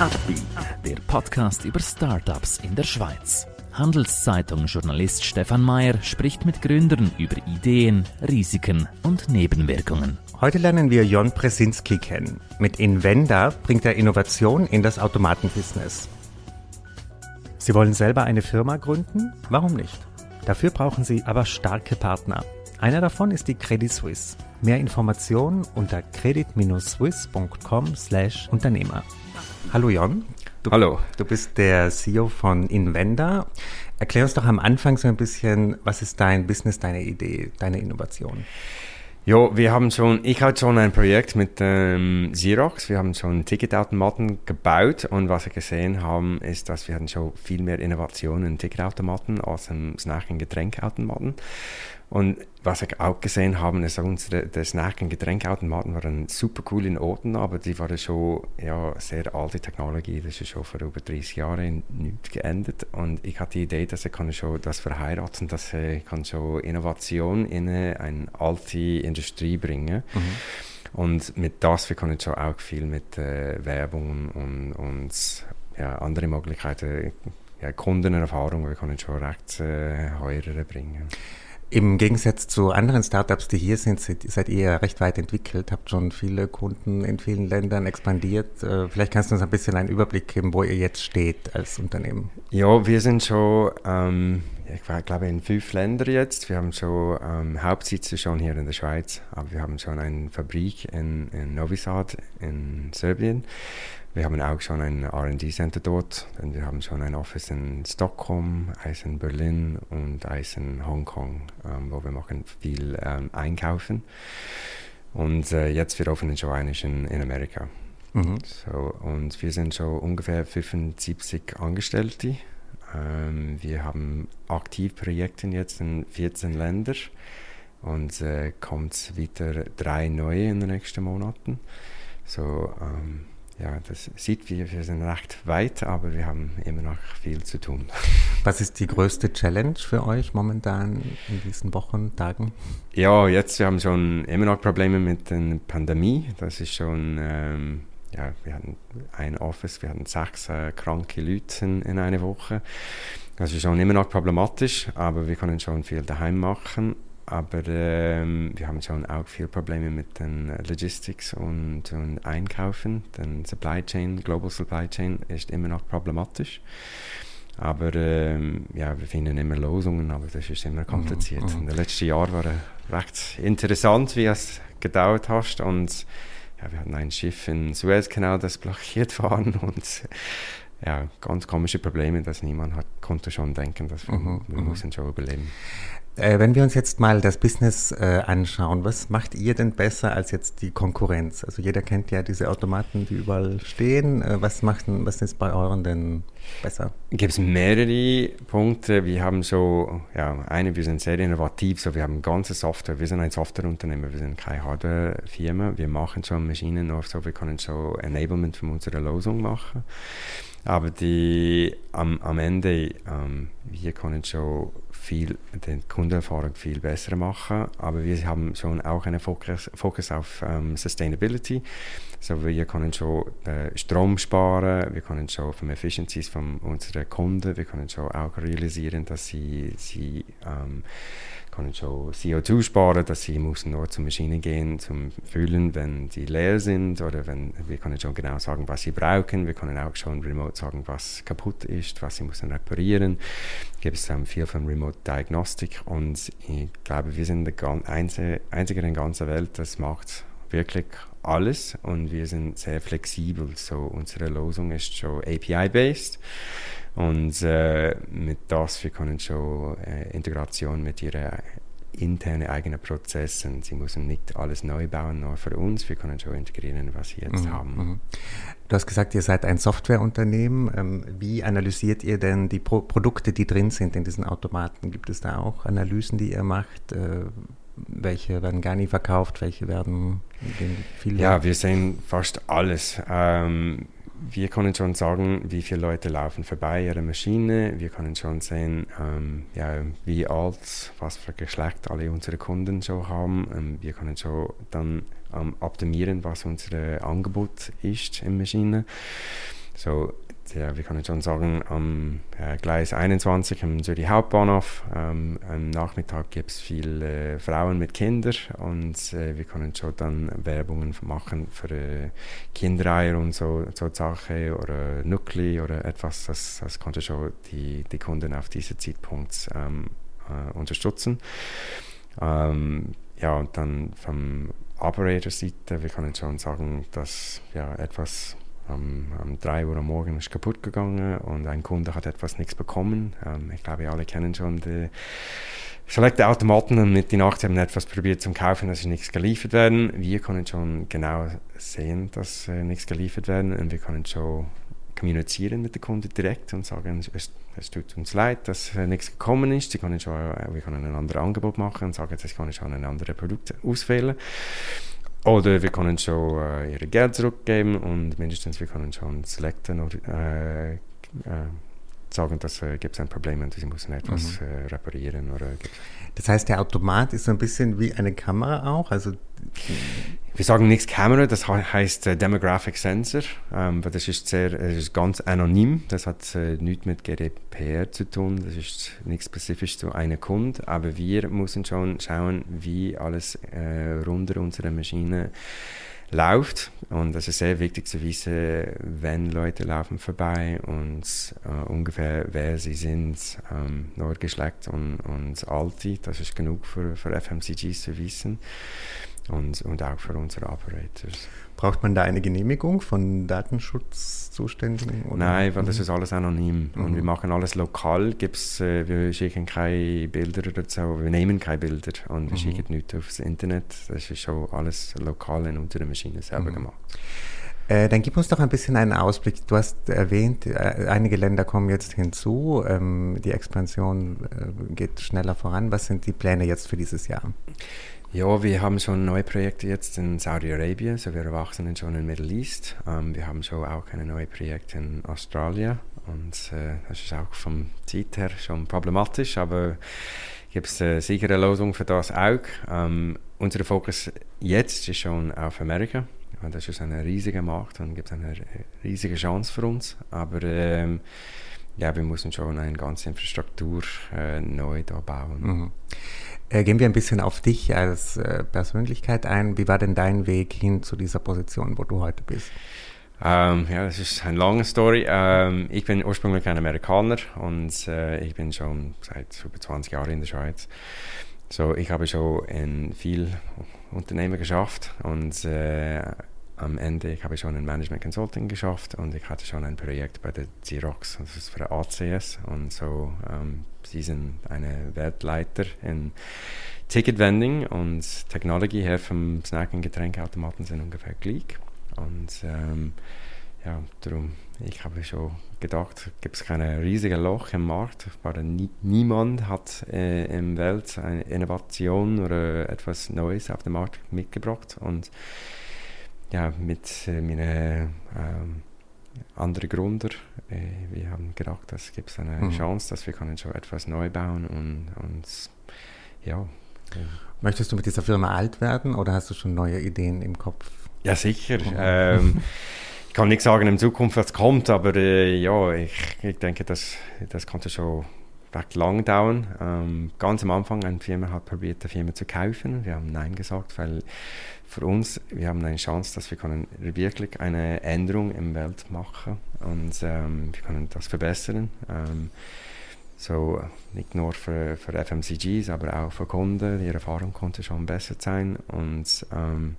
Upbeat, der Podcast über Startups in der Schweiz. Handelszeitung-Journalist Stefan Mayer spricht mit Gründern über Ideen, Risiken und Nebenwirkungen. Heute lernen wir Jon Presinski kennen. Mit Invenda bringt er Innovation in das Automatenbusiness. Sie wollen selber eine Firma gründen? Warum nicht? Dafür brauchen Sie aber starke Partner. Einer davon ist die Credit Suisse. Mehr Informationen unter credit-swiss.com/Unternehmer. Hallo Jon. Du, Hallo. Du bist der CEO von Invenda. Erklär uns doch am Anfang so ein bisschen, was ist dein Business, deine Idee, deine Innovation? Ja, wir haben schon, ich hatte schon ein Projekt mit ähm, Xerox. Wir haben schon Ticketautomaten gebaut und was wir gesehen haben, ist, dass wir hatten schon viel mehr Innovationen in Ticketautomaten als im Snack- und Getränkautomaten. Und was wir auch gesehen haben, ist, unsere der Snack- und Getränkautomaten waren super cool in Orten, aber die waren schon ja, sehr alte Technologie. Das ist schon vor über 30 Jahren nicht geändert. Und ich hatte die Idee, dass ich kann schon das verheiraten, dass ich kann schon Innovation in eine alte Industrie bringen. Mhm. Und mit das wir können schon auch viel mit äh, Werbung und, und ja, andere Möglichkeiten, ja, Kundenerfahrung, wir können schon recht äh, heuer bringen. Im Gegensatz zu anderen Startups, die hier sind, seid ihr recht weit entwickelt, habt schon viele Kunden in vielen Ländern expandiert. Äh, vielleicht kannst du uns ein bisschen einen Überblick geben, wo ihr jetzt steht als Unternehmen. Ja, wir sind schon, ähm, ich glaube, in fünf Ländern jetzt. Wir haben schon ähm, Hauptsitze schon hier in der Schweiz, aber wir haben schon eine Fabrik in, in Novi Sad in Serbien. Wir haben auch schon ein RD-Center dort. Und wir haben schon ein Office in Stockholm, eins in Berlin und eins in Hongkong, ähm, wo wir machen viel ähm, einkaufen. Und äh, jetzt wir öffnen schon eines in, in Amerika. Mhm. So, und wir sind schon ungefähr 75 Angestellte. Ähm, wir haben aktiv Projekte jetzt in 14 Ländern und äh, kommt wieder drei neue in den nächsten Monaten. So, ähm, ja, das sieht, wir, wir sind recht weit, aber wir haben immer noch viel zu tun. Was ist die größte Challenge für euch momentan in diesen Wochen, Tagen? Ja, jetzt wir haben schon immer noch Probleme mit der Pandemie. Das ist schon, ähm, ja, wir hatten ein Office, wir hatten sechs äh, kranke Leute in, in einer Woche. Das ist schon immer noch problematisch, aber wir können schon viel daheim machen aber ähm, wir haben schon auch viele Probleme mit den Logistics und, und Einkaufen. Den Supply Chain, Global Supply Chain ist immer noch problematisch. Aber ähm, ja, wir finden immer Lösungen, aber das ist immer kompliziert. Mhm. In den letzten Jahren war es recht interessant, wie es gedauert hat. Und ja, wir hatten ein Schiff in Suezkanal, das blockiert war und ja, ganz komische Probleme, dass niemand hat, konnte schon denken, dass wir, mhm, wir mhm. müssen schon überleben. Äh, wenn wir uns jetzt mal das Business äh, anschauen, was macht ihr denn besser als jetzt die Konkurrenz? Also jeder kennt ja diese Automaten, die überall stehen. Äh, was macht was ist bei euren denn besser? Gibt es mehrere Punkte. Wir haben so, ja, eine, wir sind sehr innovativ, so wir haben ganze Software. Wir sind ein Softwareunternehmer, wir sind keine Hardware-Firma. Wir machen schon Maschinen nur so, wir können so Enablement von unserer Lösung machen. Aber die am, am Ende, ähm, wir können schon viel, die Kundenerfahrung viel besser machen, aber wir haben schon auch einen Fokus, Fokus auf ähm, Sustainability. So, wir können schon äh, Strom sparen, wir können schon vom Efficiencies von unseren Kunden, wir können schon auch realisieren, dass sie, sie ähm, können schon CO2 sparen, dass sie müssen nur zur Maschine gehen zum Füllen, wenn sie leer sind oder wenn wir können schon genau sagen, was sie brauchen. Wir können auch schon remote sagen, was kaputt ist, was sie müssen reparieren. Gibt es ähm, viel von Remote Diagnostik und ich glaube, wir sind der einzige, einzige in der ganzen Welt, das macht wirklich alles und wir sind sehr flexibel. So unsere Lösung ist schon API-based. Und äh, mit das, wir können schon äh, Integration mit ihren internen eigenen Prozessen. Sie müssen nicht alles neu bauen, nur für uns. Wir können schon integrieren, was sie jetzt mhm, haben. Mhm. Du hast gesagt, ihr seid ein Softwareunternehmen. Ähm, wie analysiert ihr denn die Pro Produkte, die drin sind in diesen Automaten? Gibt es da auch Analysen, die ihr macht? Welche werden gar nicht verkauft? Welche werden viel? Ja, wir sehen fast alles. Ähm, wir können schon sagen, wie viele Leute laufen vorbei ihrer Maschine. Wir können schon sehen, ähm, ja, wie alt, was für Geschlecht alle unsere Kunden schon haben. Ähm, wir können schon dann ähm, optimieren, was unser Angebot ist in Maschine. So, ja, wir können schon sagen, am äh, Gleis 21 am Zürich Hauptbahnhof ähm, am Nachmittag gibt es viele äh, Frauen mit Kindern und äh, wir können schon dann Werbungen machen für äh, Kindereier und so, so Sachen oder Nukli oder etwas, das, das konnte schon die, die Kunden auf diesen Zeitpunkt ähm, äh, unterstützen. Ähm, ja, und dann vom Operator-Seite, wir können schon sagen, dass ja etwas um, um 3 Uhr am Morgen ist kaputt gegangen und ein Kunde hat etwas nichts bekommen. Ähm, ich glaube, alle kennen schon die Select-Automaten und mit die Nacht haben etwas probiert zum Kaufen, dass nichts geliefert werden. Wir können schon genau sehen, dass äh, nichts geliefert werden und wir können schon kommunizieren mit dem Kunden direkt und sagen, es, es tut uns leid, dass äh, nichts gekommen ist. Sie können schon, äh, wir können ein anderes Angebot machen und sagen, sie können schon ein anderes Produkt auswählen. Oder wir können schon äh, ihr Geld zurückgeben und mindestens wir können schon selecten oder äh, äh, sagen, dass äh, gibt es ein Problem und sie müssen etwas mhm. äh, reparieren. Oder das heißt, der Automat ist so ein bisschen wie eine Kamera auch? Also wir sagen nichts Kamera, das heißt äh, Demographic Sensor, ähm, das ist sehr, das ist ganz anonym, das hat äh, nichts mit GDPR zu tun, das ist nichts spezifisch zu einem Kunden, aber wir müssen schon schauen, wie alles äh, rund unsere Maschine läuft und das ist sehr wichtig zu wissen, wenn Leute laufen vorbei und äh, ungefähr wer sie sind, ähm, Nordgeschlecht und, und Alte, das ist genug für, für FMCGs zu wissen und, und auch für unsere Operators. Braucht man da eine Genehmigung von Datenschutzzuständigen? Oder? Nein, weil mhm. das ist alles anonym mhm. und wir machen alles lokal. Gibt's, äh, wir schicken keine Bilder so, wir nehmen keine Bilder und wir mhm. schicken nichts aufs Internet. Das ist schon alles lokal in unserer Maschine selber mhm. gemacht. Äh, dann gib uns doch ein bisschen einen Ausblick. Du hast erwähnt, äh, einige Länder kommen jetzt hinzu. Ähm, die Expansion äh, geht schneller voran. Was sind die Pläne jetzt für dieses Jahr? Ja, wir haben schon neue Projekte jetzt in Saudi-Arabien, so wir erwachsen schon in Middle East. Ähm, wir haben schon auch ein neues Projekt in Australien und äh, das ist auch vom Zeit her schon problematisch, aber gibt es eine Lösung für das auch. Ähm, unser Fokus jetzt ist schon auf Amerika. Das ist ein riesiger Markt und gibt eine riesige Chance für uns, aber ähm, ja, wir müssen schon eine ganze Infrastruktur äh, neu da bauen. Mhm. Äh, gehen wir ein bisschen auf dich als äh, Persönlichkeit ein. Wie war denn dein Weg hin zu dieser Position, wo du heute bist? Ähm, ja, das ist eine lange Story. Ähm, ich bin ursprünglich ein Amerikaner und äh, ich bin schon seit über 20 Jahren in der Schweiz. So, ich habe schon in viel Unternehmen geschafft und äh, am Ende ich habe schon ein Management Consulting geschafft und ich hatte schon ein Projekt bei der Xerox, das ist für ACS und so ähm, sie sind eine Weltleiter in Ticket Vending und Technologie her vom Snack- und Getränkeautomaten sind ungefähr gleich. Und ähm, ja, darum, ich habe schon gedacht, gibt es kein riesiges Loch im Markt, weil nie, niemand hat äh, in der Welt eine Innovation oder etwas Neues auf den Markt mitgebracht. Und ja, mit äh, meinen ähm, anderen Gründer, äh, wir haben gedacht, es gibt eine mhm. Chance, dass wir können schon etwas neu bauen und, und ja. Möchtest du mit dieser Firma alt werden oder hast du schon neue Ideen im Kopf? Ja, sicher. Mhm. Ähm, ich kann nicht sagen in Zukunft, was kommt, aber äh, ja, ich, ich denke, das, das konnte schon lang dauern. Ähm, ganz am Anfang eine Firma hat probiert, die Firma zu kaufen. Wir haben Nein gesagt, weil für uns, wir haben eine Chance, dass wir können wirklich eine Änderung im Welt machen und ähm, wir können das verbessern. Ähm, so nicht nur für, für FMCGs, aber auch für Kunden. Die Erfahrung konnte schon besser sein und ähm,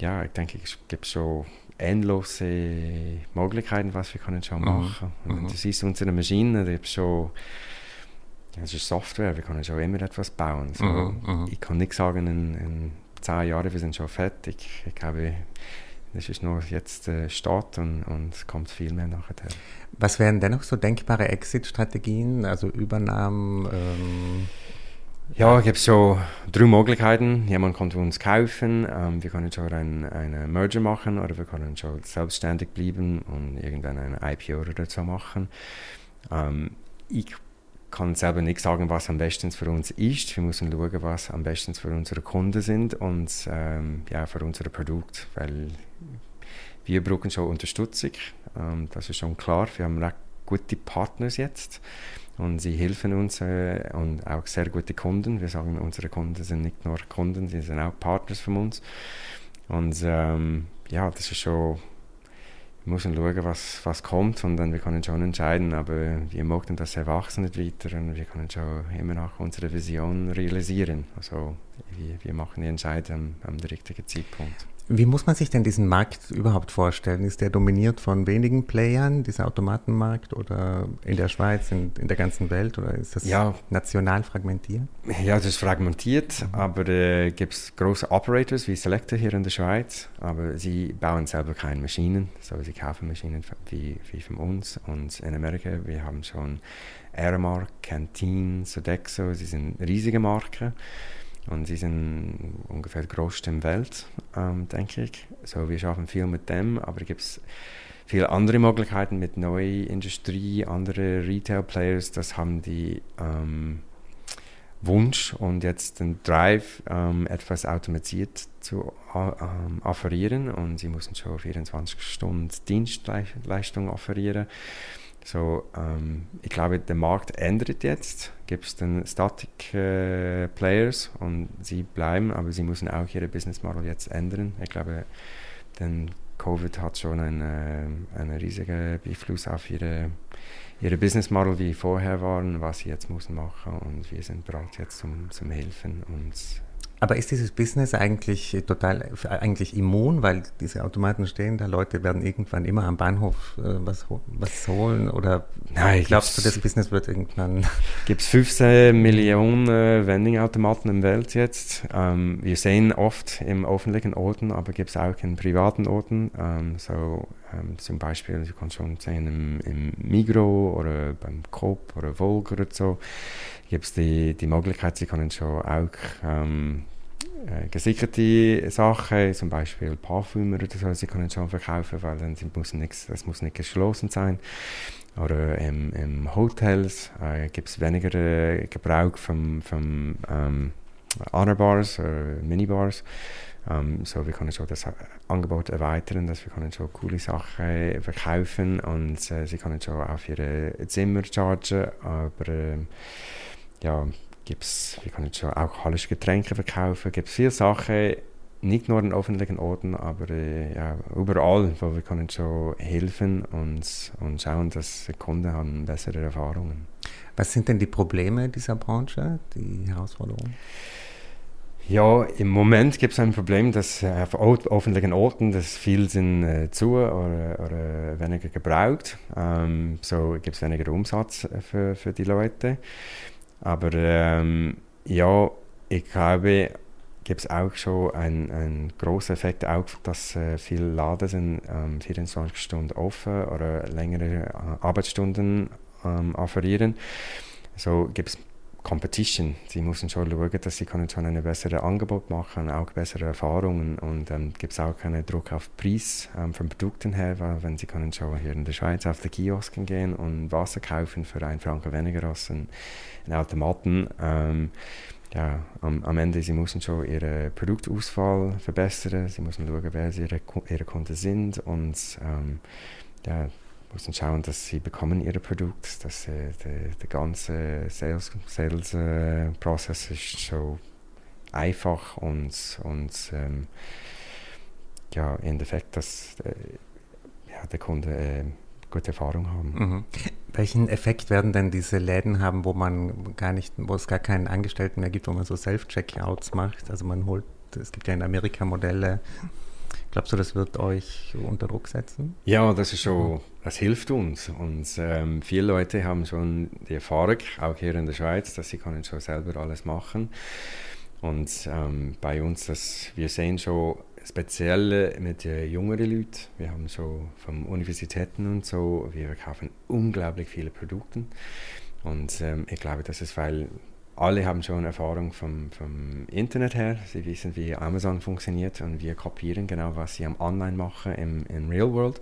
ja, ich denke, es gibt schon endlose Möglichkeiten, was wir können schon mhm. machen. Mhm. Und das ist unsere Maschine, die schon es ist Software, wir können schon immer etwas bauen. So, mhm, mhm. ich kann nicht sagen, in, in zehn Jahren, wir sind schon fertig. Ich glaube, das ist nur jetzt äh, Start und, und es kommt viel mehr nachher. Was wären dennoch so denkbare Exit-Strategien, also Übernahmen? Ähm ja, es gibt so drei Möglichkeiten. Jemand kann uns kaufen, ähm, wir können schon einen, einen Merger machen oder wir können schon selbstständig bleiben und irgendwann ein IPO oder so machen. Ähm, ich kann selber nicht sagen, was am besten für uns ist. Wir müssen schauen, was am besten für unsere Kunden sind und ähm, ja, für unser Produkt, weil wir brauchen schon Unterstützung, ähm, das ist schon klar. Wir haben recht gute Partners jetzt und sie helfen uns äh, und auch sehr gute Kunden. Wir sagen, unsere Kunden sind nicht nur Kunden, sie sind auch Partners von uns. Und ähm, ja, das ist schon wir müssen schauen, was, was kommt und dann wir können schon entscheiden, aber wir möchten das erwachsen nicht weiter und wir können schon immer noch unsere Vision realisieren. Also wir, wir machen die Entscheidung am, am richtigen Zeitpunkt. Wie muss man sich denn diesen Markt überhaupt vorstellen? Ist der dominiert von wenigen Playern, dieser Automatenmarkt, oder in der Schweiz, in, in der ganzen Welt, oder ist das ja. national fragmentiert? Ja, es ist fragmentiert, mhm. aber äh, gibt es große Operators wie Selector hier in der Schweiz, aber sie bauen selber keine Maschinen, so sie kaufen Maschinen wie, wie von uns. Und in Amerika, wir haben schon Airmark, Canteen, Sodexo, sie sind riesige Marken. Und sie sind ungefähr größte in der Welt, ähm, denke ich. So, wir schaffen viel mit dem, aber es gibt viele andere Möglichkeiten mit neuer Industrie, andere Retail-Players, das haben die ähm, Wunsch und jetzt den Drive, ähm, etwas automatisiert zu ähm, offerieren und sie müssen schon 24 Stunden Dienstleistung offerieren. So, ähm, ich glaube, der Markt ändert jetzt. Gibt es dann Static äh, Players und sie bleiben, aber sie müssen auch ihre Business Model jetzt ändern. Ich glaube, denn Covid hat schon einen, äh, riesigen Einfluss auf ihre, ihre Business Model, wie vorher waren, was sie jetzt müssen machen und wir sind bereit jetzt zum, zum Helfen und aber ist dieses Business eigentlich total eigentlich immun, weil diese Automaten stehen da, Leute werden irgendwann immer am Bahnhof äh, was, was holen oder Nein, glaubst du, das Business wird irgendwann... Gibt es 15 Millionen äh, Vending-Automaten in der Welt jetzt. Ähm, wir sehen oft im öffentlichen Orten, aber gibt es auch in privaten Orten. Ähm, so ähm, zum Beispiel, du kannst schon sehen im, im Migro oder beim Coop oder Volker oder so, gibt es die, die Möglichkeit, sie können schon auch äh, gesicherte Sachen, zum Beispiel Parfümer oder so, sie können schon verkaufen, weil dann muss nichts, das muss nicht geschlossen sein. Oder im, im Hotels äh, gibt es weniger äh, Gebrauch von, von ähm, Bars, äh, Minibars. Ähm, so, wir können schon das Angebot erweitern, dass wir können schon coole Sachen verkaufen und äh, sie können schon auf ihre Zimmer chargen, aber äh, ja, gibt's, wir können schon auch alles Getränke verkaufen, gibt viele Sachen, nicht nur in öffentlichen Orten, aber äh, ja, überall, wo wir können schon helfen und, und schauen, dass die Kunden haben bessere Erfahrungen. Was sind denn die Probleme dieser Branche, die Herausforderungen? Ja, im Moment gibt es ein Problem, dass äh, auf öffentlichen Orten dass viel sind äh, zu oder, oder weniger gebraucht. Ähm, so gibt es weniger Umsatz für, für die Leute. Aber ähm, ja, ich glaube, gibt es auch schon einen, einen großen Effekt, auch, dass äh, viele Laden sind ähm, 24 Stunden offen oder längere äh, Arbeitsstunden ähm, offerieren. So gibt es Competition. Sie müssen schon schauen, dass sie können schon ein besseres Angebot machen, auch bessere Erfahrungen und ähm, gibt es auch keinen Druck auf Preis ähm, von Produkten her, weil wenn sie können schon hier in der Schweiz auf die Kiosken gehen und Wasser kaufen für einen Franken weniger als ein, ein Automaten. Ähm, ja, am, am, Ende sie müssen schon ihre Produktauswahl verbessern, sie müssen schauen, wer ihre, ihre Kunden sind und ähm, ja, müssen schauen, dass sie bekommen ihre Produkte, dass äh, der, der ganze Sales, Sales äh, Prozess ist so einfach und, und ähm, ja, im Endeffekt, dass äh, ja, der Kunde äh, gute Erfahrung haben. Mhm. Welchen Effekt werden denn diese Läden haben, wo man gar nicht, wo es gar keinen Angestellten mehr gibt, wo man so Self-Checkouts macht? Also man holt, es gibt ja in Amerika Modelle, Glaubst du, das wird euch unter Druck setzen? Ja, das ist schon, das hilft uns. Und ähm, viele Leute haben schon die Erfahrung, auch hier in der Schweiz, dass sie können schon selber alles machen. Und ähm, bei uns, das, wir sehen schon speziell mit den jüngeren Leuten, wir haben so von Universitäten und so, wir kaufen unglaublich viele Produkte. Und ähm, ich glaube, das ist, weil alle haben schon Erfahrung vom, vom Internet her. Sie wissen, wie Amazon funktioniert und wir kopieren genau, was sie am Online machen im, im Real World.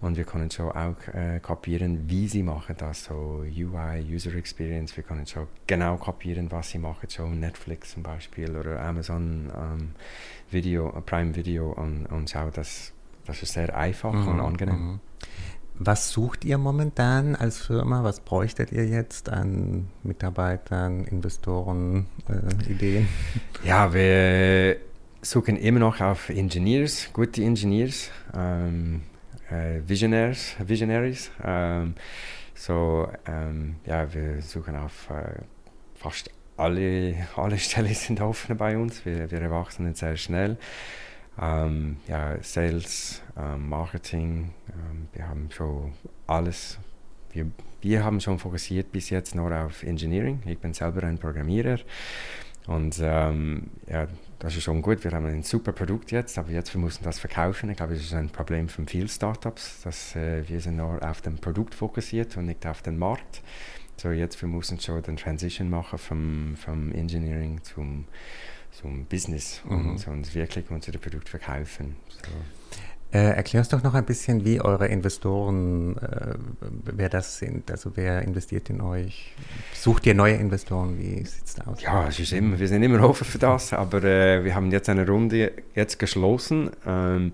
Und wir können schon auch äh, kopieren, wie sie machen das, so UI, User Experience. Wir können schon genau kopieren, was sie machen, schon Netflix zum Beispiel oder Amazon ähm, Video, Prime Video und, und schauen, dass das ist sehr einfach mhm. und angenehm. Mhm. Was sucht ihr momentan als Firma? Was bräuchtet ihr jetzt an Mitarbeitern, Investoren, äh, Ideen? Ja, wir suchen immer noch auf Engineers, gute Engineers, ähm, äh, Visionaries. Visionaries ähm, so, ähm, ja, wir suchen auf äh, fast alle, alle Stellen sind offen bei uns. Wir, wir erwachsen sehr schnell. Ähm, ja, Sales, ähm, Marketing, ähm, wir haben schon alles. Wir, wir haben schon fokussiert bis jetzt nur auf Engineering. Ich bin selber ein Programmierer und ähm, ja, das ist schon gut. Wir haben ein super Produkt jetzt, aber jetzt wir müssen das verkaufen. Ich glaube, das ist ein Problem von vielen Startups, dass äh, wir sind nur auf dem Produkt fokussiert und nicht auf den Markt. So jetzt wir müssen schon den Transition machen vom, vom Engineering zum zum Business mhm. und uns wirklich unsere Produkte verkaufen. So. Äh, erklärst doch noch ein bisschen, wie eure Investoren, äh, wer das sind. Also wer investiert in euch? Sucht ihr neue Investoren? Wie sieht es aus? Ja, es ist immer, wir sind immer offen für das, aber äh, wir haben jetzt eine Runde jetzt geschlossen. Ähm,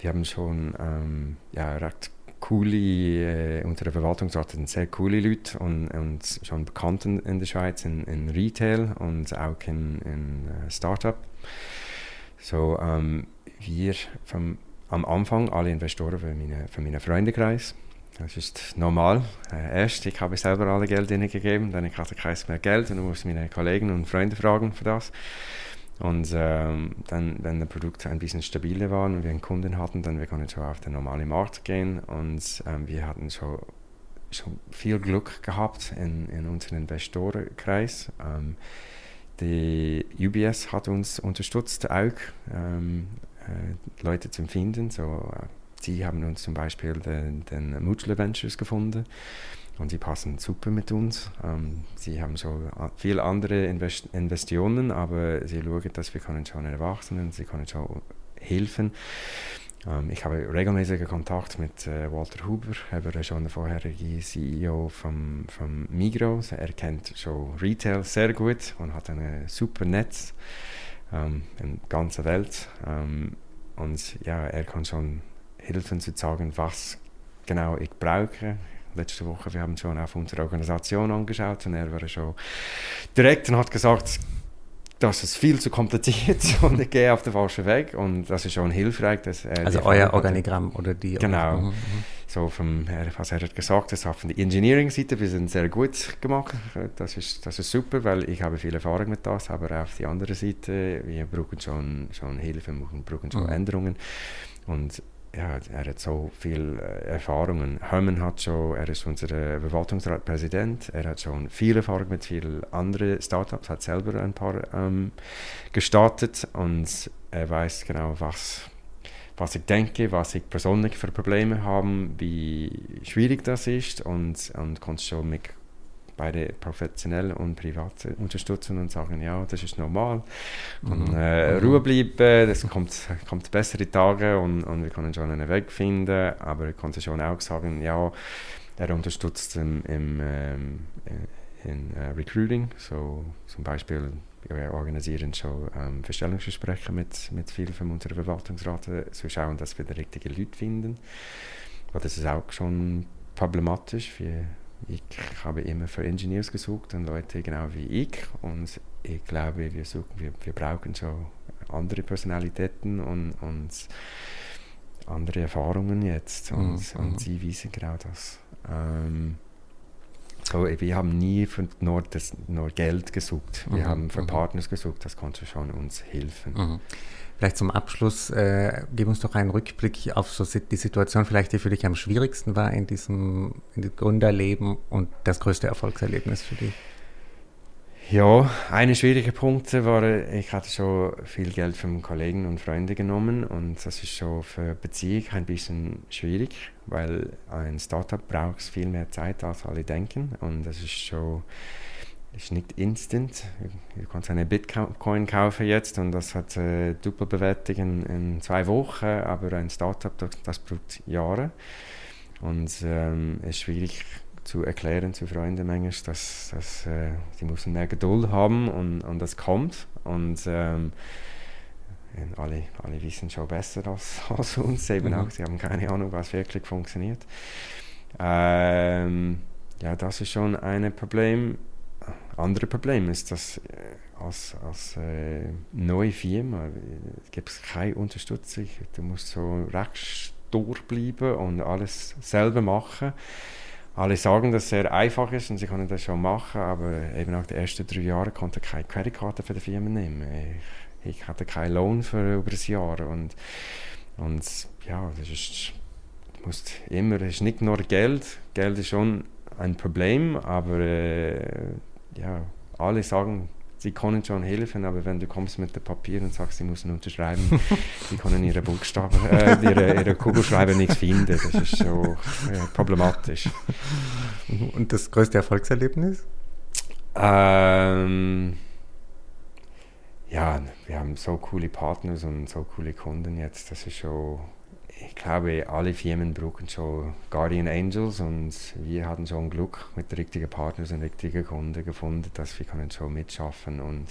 wir haben schon ähm, ja, recht coole, äh, unter der Verwaltungsrat sind sehr coole Leute und, und schon bekannt in, in der Schweiz in, in, Retail und auch in, in uh, Startup. So, ähm, wir vom, am Anfang alle Investoren für, meine, für meinen Freundekreis. Das ist normal. Äh, erst, ich habe selber alle Geld gegeben, dann ich hatte kein mehr Geld und musste meine Kollegen und Freunde fragen für das. Und ähm, dann, wenn das Produkt ein bisschen stabiler war und wir einen Kunden hatten, dann wir konnten schon auf den normalen Markt gehen und ähm, wir hatten schon, schon viel Glück gehabt in, in unserem Investorenkreis. Ähm, die UBS hat uns unterstützt, auch ähm, äh, Leute zu finden. So, äh, sie haben uns zum Beispiel den, den Mutual Ventures gefunden und sie passen super mit uns. Ähm, sie haben schon viele andere Invest Investitionen, aber sie schauen, dass wir können schon erwachsen, sie können schon helfen. Ähm, ich habe regelmäßigen Kontakt mit äh, Walter Huber, er war schon der vorherige CEO vom, vom Migros. Er kennt schon Retail sehr gut und hat ein super Netz ähm, in der ganzen Welt. Ähm, und ja, er kann schon helfen zu sagen, was genau ich brauche letzte Woche, wir haben schon auf unsere Organisation angeschaut und er war schon direkt und hat gesagt, das ist viel zu kompliziert und ich gehe auf den falschen Weg und das ist schon hilfreich. Dass er also euer Organigramm oder die? Genau. Mhm. So vom, was er hat gesagt, das von der Engineering-Seite, wir sind sehr gut gemacht. Das ist, das ist super, weil ich habe viel Erfahrung mit das, aber auf die andere Seite, wir brauchen schon, schon Hilfe, wir brauchen schon mhm. Änderungen und ja, er hat so viele äh, Erfahrungen. Hermann hat schon, er ist unser Verwaltungsratpräsident, er hat schon viel Erfahrung mit vielen anderen Startups, hat selber ein paar ähm, gestartet und er weiß genau, was, was ich denke, was ich persönlich für Probleme habe, wie schwierig das ist und, und konnte schon mit beide professionell und privat unterstützen und sagen, ja, das ist normal. Und mhm. äh, mhm. Ruhe bleiben, es kommt, kommt bessere Tage und, und wir können schon einen Weg finden, aber ich konnte schon auch sagen, ja, er unterstützt im, im ähm, in uh, Recruiting, so zum Beispiel wir organisieren schon ähm, Verstellungsgespräche mit, mit vielen von unseren Verwaltungsraten, zu schauen, dass wir die richtigen Leute finden. Aber das ist auch schon problematisch. Wir, ich habe immer für Engineers gesucht und Leute genau wie ich und ich glaube, wir, suchen, wir, wir brauchen so andere Personalitäten und, und andere Erfahrungen jetzt und, mhm. und sie wissen genau das. Ähm, so, wir haben nie für nur, das, nur Geld gesucht, wir mhm. haben für mhm. Partners gesucht, das konnte schon uns helfen. Mhm. Vielleicht zum Abschluss, äh, gib uns doch einen Rückblick auf so die Situation, vielleicht die für dich am schwierigsten war in diesem, in diesem Gründerleben und das größte Erfolgserlebnis für dich. Ja, eine schwierige Punkt war, ich hatte schon viel Geld von Kollegen und Freunden genommen und das ist schon für Beziehung ein bisschen schwierig, weil ein Startup braucht viel mehr Zeit als alle denken und das ist schon ist nicht instant. Du kannst eine Bitcoin kaufen jetzt und das hat äh, Doppelbewertung in, in, zwei Wochen, aber ein Startup, das, braucht Jahre. Und ähm, ist schwierig zu erklären zu Freunden manchmal, dass, dass äh, sie müssen mehr Geduld haben und, und das kommt. Und ähm, alle, alle wissen schon besser als, als uns eben mhm. auch. Sie haben keine Ahnung, was wirklich funktioniert. Ähm, ja, das ist schon ein Problem. Andere Problem ist, dass äh, als, als äh, neue Firma gibt es keine Unterstützung. Du musst so recht durchbleiben und alles selber machen. Alle sagen, dass es sehr einfach ist und sie können das schon machen, aber eben nach den ersten drei Jahren konnte ich keine Kreditkarte für die Firma nehmen. Ich, ich hatte keinen Lohn für über ein Jahr und, und ja, das ist, musst immer, es ist nicht nur Geld, Geld ist schon ein Problem, aber äh, ja, alle sagen, sie können schon helfen, aber wenn du kommst mit dem Papier und sagst, sie müssen unterschreiben, die können ihre Buchstaben, äh, ihre, ihre Kugelschreiber nicht finden. Das ist so äh, problematisch. Und das größte Erfolgserlebnis? Ähm, ja, wir haben so coole Partner und so coole Kunden jetzt. Das ist schon ich glaube, alle Firmen brauchen schon Guardian Angels und wir hatten schon Glück mit den richtigen Partnern und richtigen Kunden gefunden, dass wir können schon mitschaffen und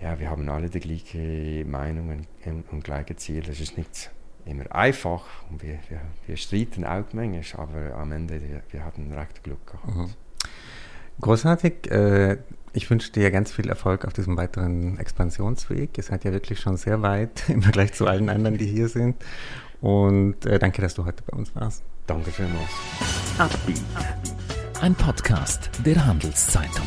ja, wir haben alle die gleiche Meinung und, gleiche Ziel. Es ist nicht immer einfach und wir, wir, wir streiten auch manchmal, aber am Ende wir hatten recht Glück gehabt. Mhm. Großartig. Äh, ich wünsche dir ganz viel Erfolg auf diesem weiteren Expansionsweg. Ihr seid ja wirklich schon sehr weit im Vergleich zu allen anderen, die hier sind. Und äh, danke, dass du heute bei uns warst. Danke vielmals. Ein Podcast der Handelszeitung.